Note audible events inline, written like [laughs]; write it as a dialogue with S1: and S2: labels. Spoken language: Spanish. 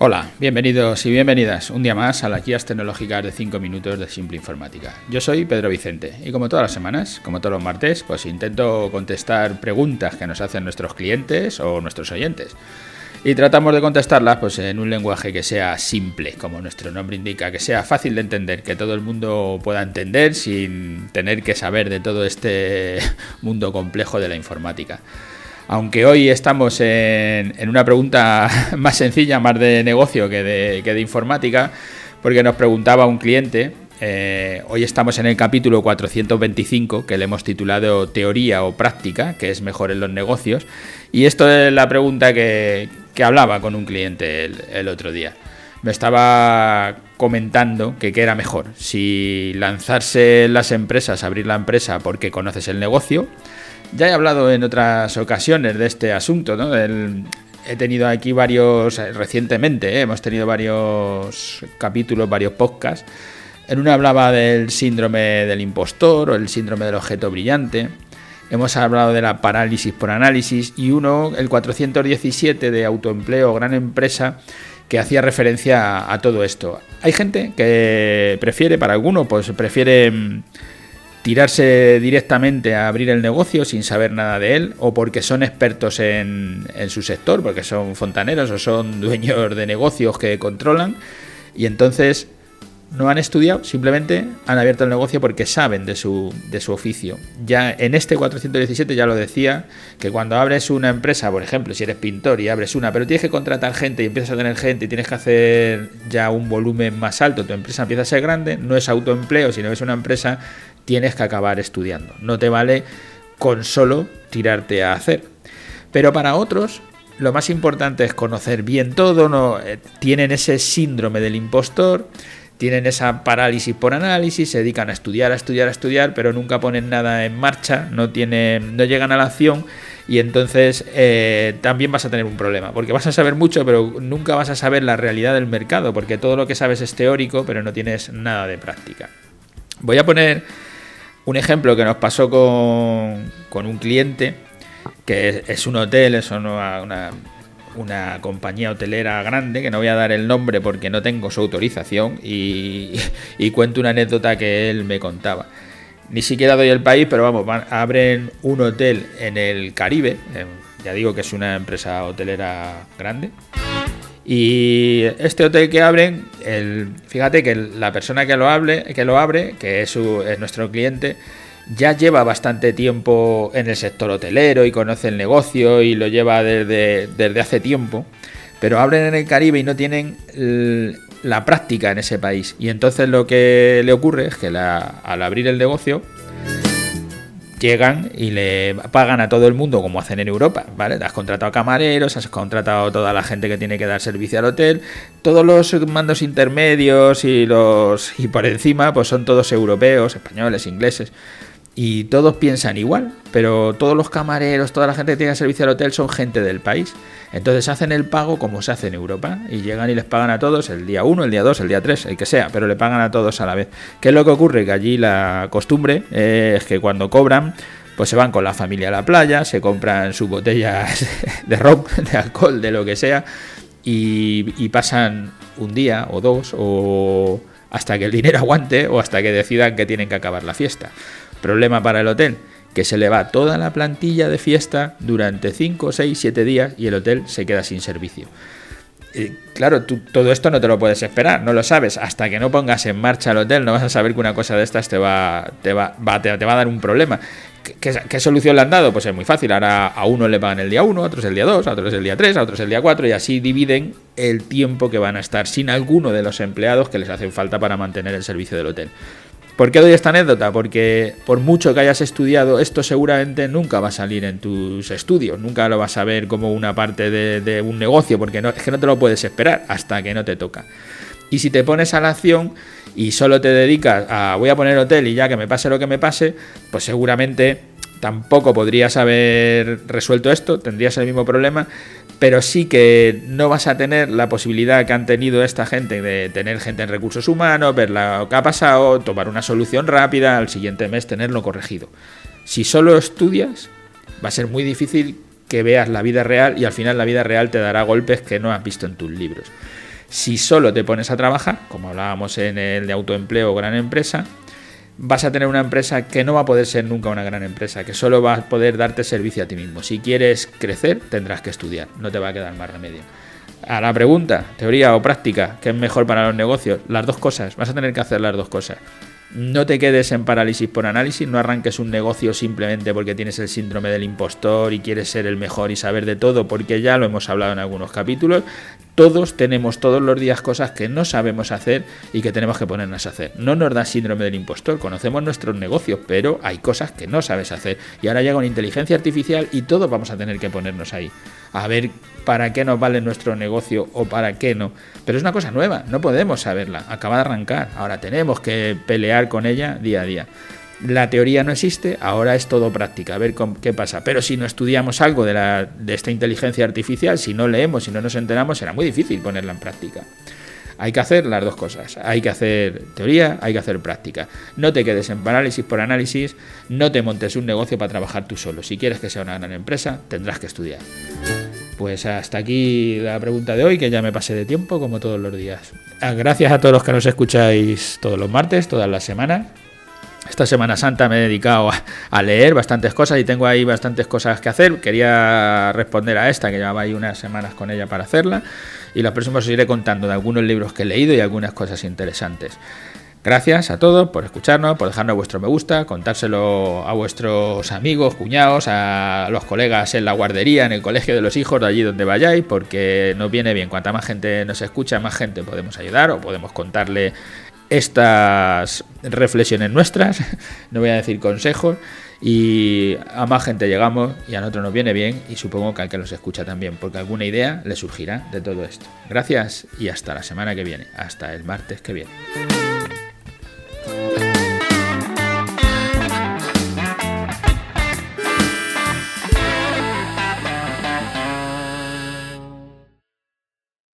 S1: Hola, bienvenidos y bienvenidas un día más a las guías tecnológicas de 5 minutos de Simple Informática. Yo soy Pedro Vicente y como todas las semanas, como todos los martes, pues intento contestar preguntas que nos hacen nuestros clientes o nuestros oyentes. Y tratamos de contestarlas pues, en un lenguaje que sea simple, como nuestro nombre indica, que sea fácil de entender, que todo el mundo pueda entender sin tener que saber de todo este [laughs] mundo complejo de la informática aunque hoy estamos en, una pregunta [laughs] más sencilla, más de negocio que de, informática, porque nos preguntaba un cliente, eh, hoy estamos en el capítulo 425 que le hemos titulado Teoría o Práctica, que es mejor en los negocios, y esto es la pregunta que, hablaba con un cliente el, otro día. Me estaba comentando que qué era mejor, si lanzarse en las empresas, abrir la empresa porque conoces el negocio, ya he hablado en otras ocasiones de este asunto, ¿no? he tenido aquí varios, eh, recientemente, ¿eh? hemos tenido varios capítulos, varios podcasts. En uno hablaba del síndrome del impostor o el síndrome del objeto brillante. Hemos hablado de la parálisis por análisis y uno, el 417 de autoempleo, gran empresa, que hacía referencia a, todo esto. Hay gente que prefiere, para alguno, pues prefiere tirarse directamente a abrir el negocio sin saber nada de él, o porque son expertos en, su sector, porque son fontaneros o son [laughs] dueños de negocios que controlan, y entonces no han estudiado, simplemente han abierto el negocio porque saben de su, de su oficio. Ya en este 417 ya lo decía, que cuando abres una empresa, por ejemplo, si eres pintor y abres una, pero tienes que contratar gente y empiezas a tener gente y tienes que hacer ya un volumen más alto, tu empresa empieza a ser grande, no es autoempleo, sino es una empresa tienes que acabar estudiando. No te vale con solo tirarte a hacer. Pero para otros, lo más importante es conocer bien todo, no eh, tienen ese síndrome del impostor, tienen esa parálisis por análisis, se dedican a estudiar, a estudiar, a estudiar, pero nunca ponen nada en marcha, no tienen, no llegan a la acción y entonces eh, también vas a tener un problema, porque vas a saber mucho, pero nunca vas a saber la realidad del mercado, porque todo lo que sabes es teórico, pero no tienes nada de práctica. Voy a poner un ejemplo que nos pasó con, un cliente, que es, un hotel, es una, una, compañía hotelera grande, que no voy a dar el nombre porque no tengo su autorización, y, cuento una anécdota que él me contaba. Ni siquiera doy el país, pero vamos, abren un hotel en el Caribe, ya digo que es una empresa hotelera grande. Y este hotel que abren, fíjate que la persona que lo, hable, que lo abre, que es, nuestro cliente, ya lleva bastante tiempo en el sector hotelero y conoce el negocio y lo lleva desde, desde hace tiempo, pero abren en el Caribe y no tienen la práctica en ese país. Y entonces lo que le ocurre es que al abrir el negocio, llegan y le pagan a todo el mundo como hacen en Europa, ¿vale? Has contratado camareros, has contratado toda la gente que tiene que dar servicio al hotel, todos los mandos intermedios y los y por encima pues son todos europeos, españoles, ingleses y todos piensan igual, pero todos los camareros, toda la gente que tiene servicio al hotel son gente del país. Entonces hacen el pago como se hace en Europa y llegan y les pagan a todos el día 1, el día 2, el día 3, el que sea, pero le pagan a todos a la vez. ¿Qué es lo que ocurre? Que allí la costumbre es que cuando cobran, pues se van con la familia a la playa, se compran sus botellas [laughs] de ron, de alcohol, de lo que sea, y, y pasan un día o dos o hasta que el dinero aguante o hasta que decidan que tienen que acabar la fiesta. Problema para el hotel, que se le va toda la plantilla de fiesta durante 5, 6, 7 días y el hotel se queda sin servicio. claro, tú todo esto no te lo puedes esperar, no lo sabes. Hasta que no pongas en marcha el hotel, no vas a saber que una cosa de estas te va, te va, te, va a dar un problema. ¿Qué, solución le han dado? Pues es muy fácil. Ahora a uno le pagan el día 1, a otros el día 2, a otros el día 3, a otros el día 4 y así dividen el tiempo que van a estar sin alguno de los empleados que les hacen falta para mantener el servicio del hotel. ¿Por qué doy esta anécdota? Porque por mucho que hayas estudiado, esto seguramente nunca va a salir en tus estudios, nunca lo vas a ver como una parte de, un negocio, porque no, es que no te lo puedes esperar hasta que no te toca. Y si te pones a la acción y solo te dedicas a voy a poner hotel y ya que me pase lo que me pase, pues seguramente tampoco podrías haber resuelto esto, tendrías el mismo problema, pero sí que no vas a tener la posibilidad que han tenido esta gente de tener gente en recursos humanos, ver lo que ha pasado, tomar una solución rápida, al siguiente mes tenerlo corregido. Si solo estudias, va a ser muy difícil que veas la vida real y al final la vida real te dará golpes que no has visto en tus libros. Si solo te pones a trabajar, como hablábamos en el de autoempleo o gran empresa, vas a tener una empresa que no va a poder ser nunca una gran empresa, que solo va a poder darte servicio a ti mismo. Si quieres crecer, tendrás que estudiar, no te va a quedar más remedio. A la pregunta, teoría o práctica, ¿qué es mejor para los negocios? Las dos cosas, vas a tener que hacer las dos cosas. No te quedes en parálisis por análisis, no arranques un negocio simplemente porque tienes el síndrome del impostor y quieres ser el mejor y saber de todo, porque ya lo hemos hablado en algunos capítulos. Todos tenemos todos los días cosas que no sabemos hacer y que tenemos que ponernos a hacer. No nos da síndrome del impostor, conocemos nuestros negocios, pero hay cosas que no sabes hacer. Y ahora llega una inteligencia artificial y todos vamos a tener que ponernos ahí. A ver para qué nos vale nuestro negocio o para qué no. Pero es una cosa nueva, no podemos saberla, acaba de arrancar, ahora tenemos que pelear con ella día a día. La teoría no existe, ahora es todo práctica, a ver qué pasa. Pero si no estudiamos algo de, de esta inteligencia artificial, si no leemos, si no nos enteramos, será muy difícil ponerla en práctica. Hay que hacer las dos cosas. Hay que hacer teoría, hay que hacer práctica. No te quedes en parálisis por análisis, no te montes un negocio para trabajar tú solo. Si quieres que sea una gran empresa, tendrás que estudiar. Pues hasta aquí la pregunta de hoy, que ya me pasé de tiempo como todos los días. Ah, gracias a todos los que nos escucháis todos los martes, todas las semanas. Esta Semana Santa me he dedicado a, leer bastantes cosas y tengo ahí bastantes cosas que hacer. Quería responder a esta, que llevaba ahí unas semanas con ella para hacerla. Y los próximos os iré contando de algunos libros que he leído y algunas cosas interesantes. Gracias a todos por escucharnos, por dejarnos vuestro me gusta, contárselo a vuestros amigos, cuñados, a los colegas en la guardería, en el colegio de los hijos, de allí donde vayáis, porque nos viene bien. Cuanta más gente nos escucha, más gente podemos ayudar o podemos contarle estas reflexiones nuestras, [laughs] no voy a decir consejos, y a más gente llegamos y a nosotros nos viene bien y supongo que al que los escucha también, porque alguna idea le surgirá de todo esto. Gracias y hasta la semana que viene, hasta el martes que viene.